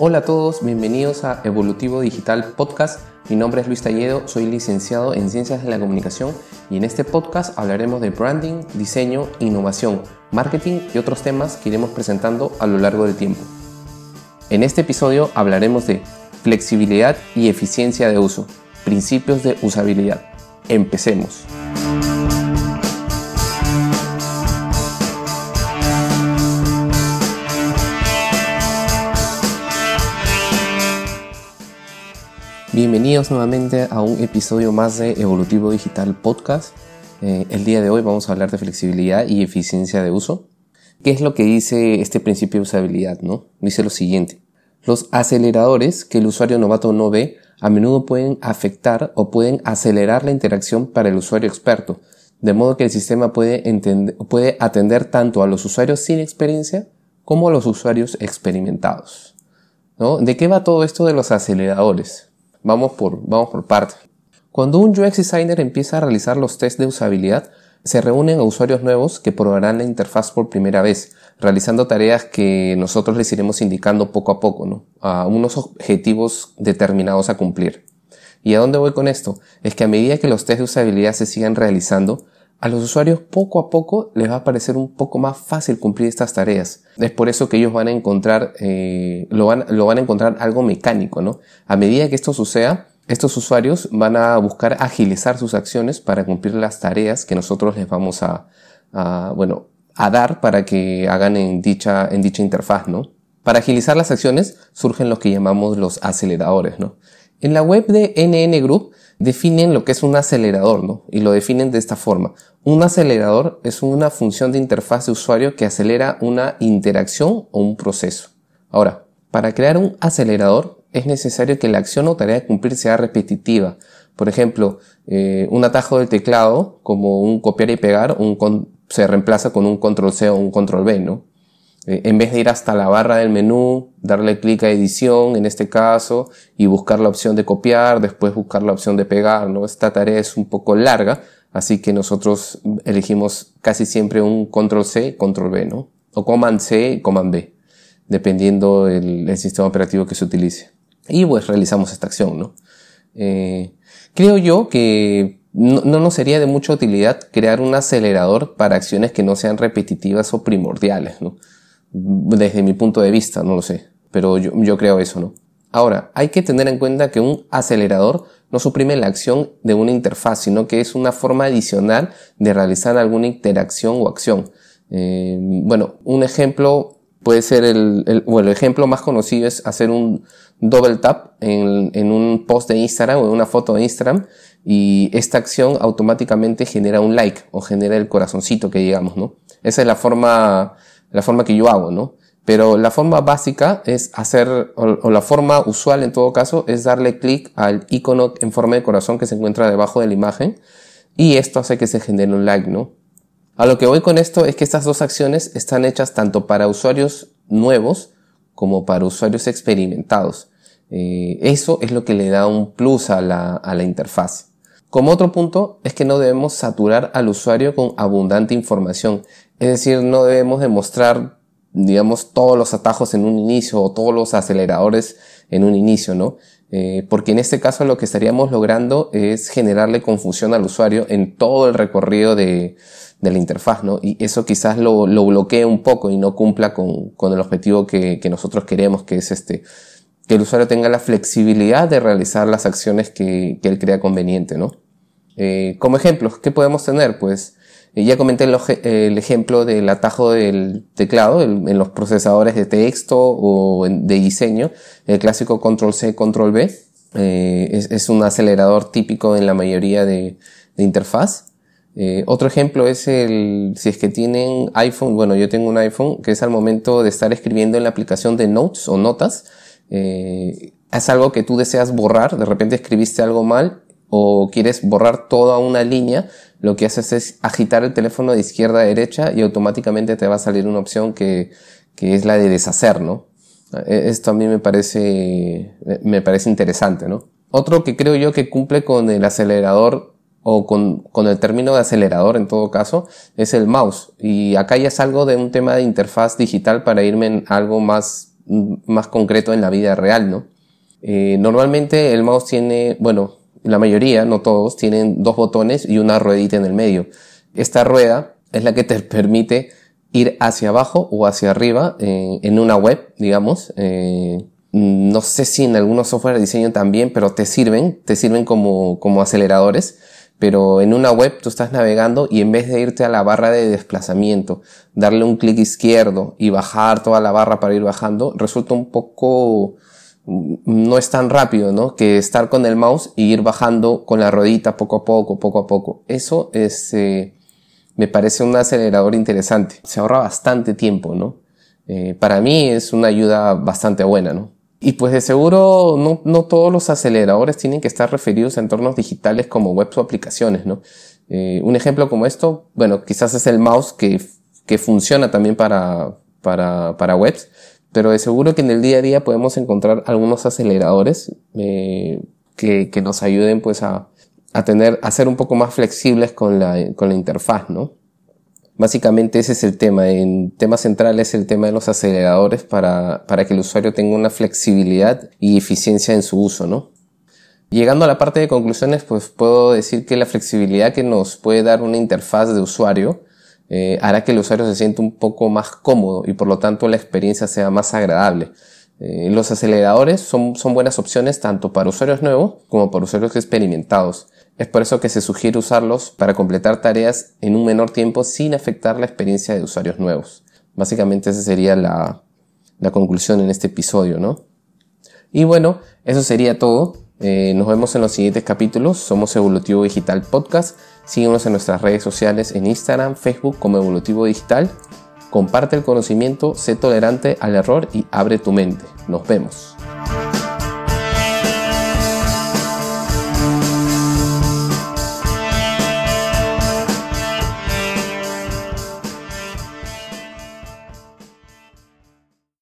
Hola a todos, bienvenidos a Evolutivo Digital Podcast. Mi nombre es Luis Talledo, soy licenciado en Ciencias de la Comunicación y en este podcast hablaremos de branding, diseño, innovación, marketing y otros temas que iremos presentando a lo largo del tiempo. En este episodio hablaremos de flexibilidad y eficiencia de uso, principios de usabilidad. Empecemos. Bienvenidos nuevamente a un episodio más de Evolutivo Digital Podcast. Eh, el día de hoy vamos a hablar de flexibilidad y eficiencia de uso. ¿Qué es lo que dice este principio de usabilidad? ¿no? Dice lo siguiente. Los aceleradores que el usuario novato no ve a menudo pueden afectar o pueden acelerar la interacción para el usuario experto, de modo que el sistema puede, puede atender tanto a los usuarios sin experiencia como a los usuarios experimentados. ¿no? ¿De qué va todo esto de los aceleradores? Vamos por, vamos por parte. Cuando un UX designer empieza a realizar los tests de usabilidad, se reúnen a usuarios nuevos que probarán la interfaz por primera vez, realizando tareas que nosotros les iremos indicando poco a poco, ¿no? A unos objetivos determinados a cumplir. ¿Y a dónde voy con esto? Es que a medida que los tests de usabilidad se sigan realizando, a los usuarios poco a poco les va a parecer un poco más fácil cumplir estas tareas. Es por eso que ellos van a encontrar, eh, lo, van, lo van a encontrar algo mecánico, ¿no? A medida que esto suceda, estos usuarios van a buscar agilizar sus acciones para cumplir las tareas que nosotros les vamos a, a bueno, a dar para que hagan en dicha, en dicha interfaz, ¿no? Para agilizar las acciones surgen los que llamamos los aceleradores, ¿no? En la web de NN Group definen lo que es un acelerador, ¿no? Y lo definen de esta forma. Un acelerador es una función de interfaz de usuario que acelera una interacción o un proceso. Ahora, para crear un acelerador es necesario que la acción o tarea de cumplir sea repetitiva. Por ejemplo, eh, un atajo del teclado, como un copiar y pegar, se reemplaza con un control C o un control V, ¿no? Eh, en vez de ir hasta la barra del menú, darle clic a edición en este caso y buscar la opción de copiar, después buscar la opción de pegar, ¿no? Esta tarea es un poco larga, así que nosotros elegimos casi siempre un control C, control V, ¿no? O command C, command B, dependiendo del, sistema operativo que se utilice. Y pues realizamos esta acción, ¿no? Eh, creo yo que no, no, nos sería de mucha utilidad crear un acelerador para acciones que no sean repetitivas o primordiales, ¿no? Desde mi punto de vista, no lo sé, pero yo, yo creo eso, ¿no? Ahora, hay que tener en cuenta que un acelerador no suprime la acción de una interfaz, sino que es una forma adicional de realizar alguna interacción o acción. Eh, bueno, un ejemplo puede ser el, el, bueno, el ejemplo más conocido es hacer un double tap en, en un post de Instagram o en una foto de Instagram y esta acción automáticamente genera un like o genera el corazoncito que digamos, ¿no? Esa es la forma la forma que yo hago, ¿no? Pero la forma básica es hacer, o, la forma usual en todo caso, es darle clic al icono en forma de corazón que se encuentra debajo de la imagen y esto hace que se genere un like, ¿no? A lo que voy con esto es que estas dos acciones están hechas tanto para usuarios nuevos como para usuarios experimentados. Eh, eso es lo que le da un plus a la, a la interfaz. Como otro punto es que no debemos saturar al usuario con abundante información. Es decir, no debemos demostrar, digamos, todos los atajos en un inicio o todos los aceleradores en un inicio, ¿no? Eh, porque en este caso lo que estaríamos logrando es generarle confusión al usuario en todo el recorrido de, la interfaz, ¿no? Y eso quizás lo, lo bloquee un poco y no cumpla con, el objetivo que, nosotros queremos, que es este, que el usuario tenga la flexibilidad de realizar las acciones que, que él crea conveniente, ¿no? Eh, como ejemplos, ¿qué podemos tener? Pues ya comenté el, ejemplo del atajo del teclado en los procesadores de texto o de diseño, el clásico control C, control B. Eh, es, es, un acelerador típico en la mayoría de, de interfaz. Eh, otro ejemplo es el, si es que tienen iPhone, bueno, yo tengo un iPhone, que es al momento de estar escribiendo en la aplicación de Notes o Notas, eh, es algo que tú deseas borrar, de repente escribiste algo mal o quieres borrar toda una línea, lo que haces es agitar el teléfono de izquierda a derecha y automáticamente te va a salir una opción que, que es la de deshacer, ¿no? E, esto a mí me parece, me parece interesante, ¿no? Otro que creo yo que cumple con el acelerador o con, con, el término de acelerador en todo caso, es el mouse. Y acá ya salgo de un tema de interfaz digital para irme en algo más más concreto en la vida real, ¿no? Eh, normalmente el mouse tiene, bueno, la mayoría, no todos, tienen dos botones y una ruedita en el medio. Esta rueda es la que te permite ir hacia abajo o hacia arriba eh, en una web, digamos. Eh, no sé si en algunos software de diseño también, pero te sirven, te sirven como, como aceleradores. Pero en una web tú estás navegando y en vez de irte a la barra de desplazamiento, darle un clic izquierdo y bajar toda la barra para ir bajando, resulta un poco, no es tan rápido, ¿no? Que estar con el mouse y ir bajando con la rodita poco a poco, poco a poco. Eso es, eh, me parece un acelerador interesante. Se ahorra bastante tiempo, ¿no? Eh, para mí es una ayuda bastante buena, ¿no? Y pues de seguro no, no, todos los aceleradores tienen que estar referidos a entornos digitales como webs o aplicaciones, ¿no? Eh, un ejemplo como esto, bueno, quizás es el mouse que, que funciona también para, para, para webs, pero de seguro que en el día a día podemos encontrar algunos aceleradores eh, que, que nos ayuden pues a, a tener, a ser un poco más flexibles con la, con la interfaz, ¿no? Básicamente ese es el tema. En tema central es el tema de los aceleradores para, para que el usuario tenga una flexibilidad y eficiencia en su uso, ¿no? Llegando a la parte de conclusiones, pues puedo decir que la flexibilidad que nos puede dar una interfaz de usuario eh, hará que el usuario se sienta un poco más cómodo y por lo tanto la experiencia sea más agradable. Eh, los aceleradores son, son buenas opciones tanto para usuarios nuevos como para usuarios experimentados. Es por eso que se sugiere usarlos para completar tareas en un menor tiempo sin afectar la experiencia de usuarios nuevos. Básicamente esa sería la, la conclusión en este episodio, ¿no? Y bueno, eso sería todo. Eh, nos vemos en los siguientes capítulos. Somos Evolutivo Digital Podcast. Síguenos en nuestras redes sociales en Instagram, Facebook como Evolutivo Digital. Comparte el conocimiento, sé tolerante al error y abre tu mente. Nos vemos.